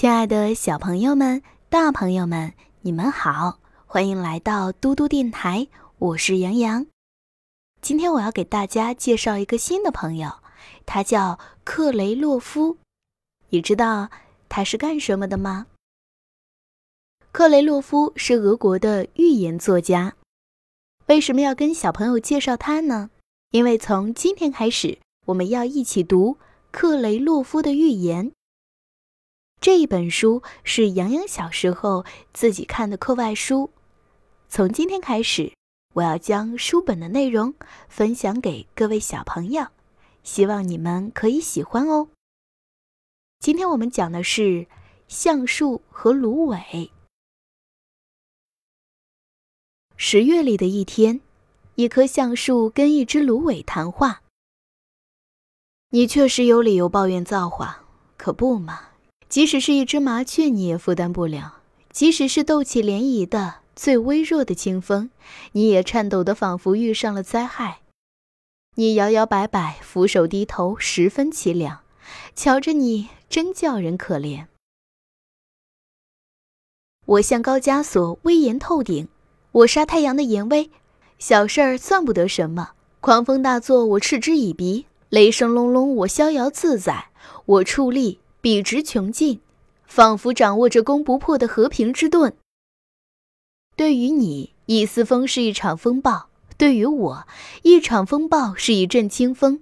亲爱的小朋友们、大朋友们，你们好，欢迎来到嘟嘟电台，我是杨洋。今天我要给大家介绍一个新的朋友，他叫克雷洛夫。你知道他是干什么的吗？克雷洛夫是俄国的寓言作家。为什么要跟小朋友介绍他呢？因为从今天开始，我们要一起读克雷洛夫的寓言。这一本书是洋洋小时候自己看的课外书。从今天开始，我要将书本的内容分享给各位小朋友，希望你们可以喜欢哦。今天我们讲的是橡树和芦苇。十月里的一天，一棵橡树跟一只芦苇谈话：“你确实有理由抱怨造化，可不嘛？”即使是一只麻雀，你也负担不了；即使是斗起涟漪的最微弱的清风，你也颤抖得仿佛遇上了灾害。你摇摇摆摆，俯首低头，十分凄凉。瞧着你，真叫人可怜。我像高加索，威严透顶；我杀太阳的严威，小事儿算不得什么。狂风大作，我嗤之以鼻；雷声隆隆，我逍遥自在。我矗立。笔直穷尽，仿佛掌握着攻不破的和平之盾。对于你，一丝风是一场风暴；对于我，一场风暴是一阵清风。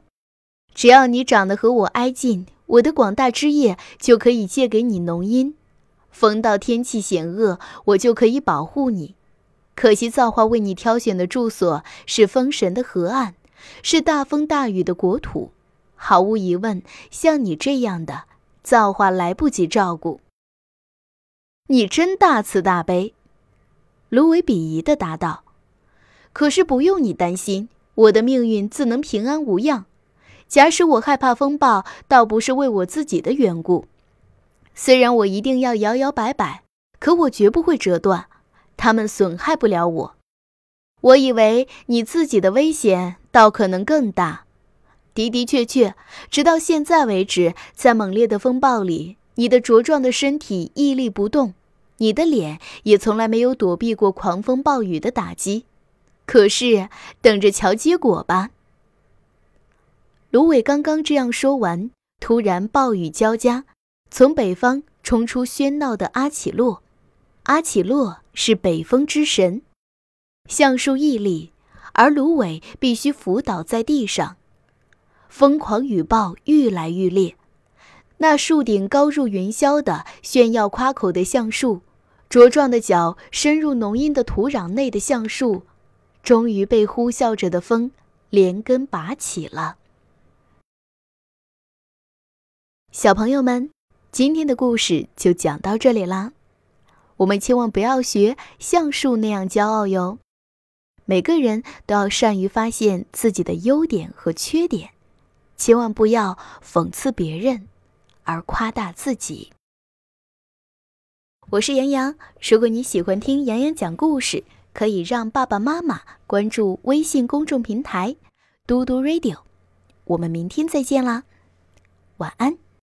只要你长得和我挨近，我的广大枝叶就可以借给你浓荫。风到天气险恶，我就可以保护你。可惜造化为你挑选的住所是风神的河岸，是大风大雨的国土。毫无疑问，像你这样的。造化来不及照顾，你真大慈大悲。”芦苇鄙夷的答道。“可是不用你担心，我的命运自能平安无恙。假使我害怕风暴，倒不是为我自己的缘故。虽然我一定要摇摇摆摆，可我绝不会折断，他们损害不了我。我以为你自己的危险倒可能更大。”的的确确，直到现在为止，在猛烈的风暴里，你的茁壮的身体屹立不动，你的脸也从来没有躲避过狂风暴雨的打击。可是，等着瞧结果吧。芦苇刚刚这样说完，突然暴雨交加，从北方冲出喧闹的阿奇洛。阿奇洛是北风之神，橡树屹立，而芦苇必须伏倒在地上。疯狂雨暴愈来愈烈，那树顶高入云霄的炫耀夸口的橡树，茁壮的脚深入浓荫的土壤内的橡树，终于被呼啸着的风连根拔起了。小朋友们，今天的故事就讲到这里啦。我们千万不要学橡树那样骄傲哟。每个人都要善于发现自己的优点和缺点。千万不要讽刺别人，而夸大自己。我是杨洋，如果你喜欢听杨洋讲故事，可以让爸爸妈妈关注微信公众平台“嘟嘟 radio”。我们明天再见啦，晚安。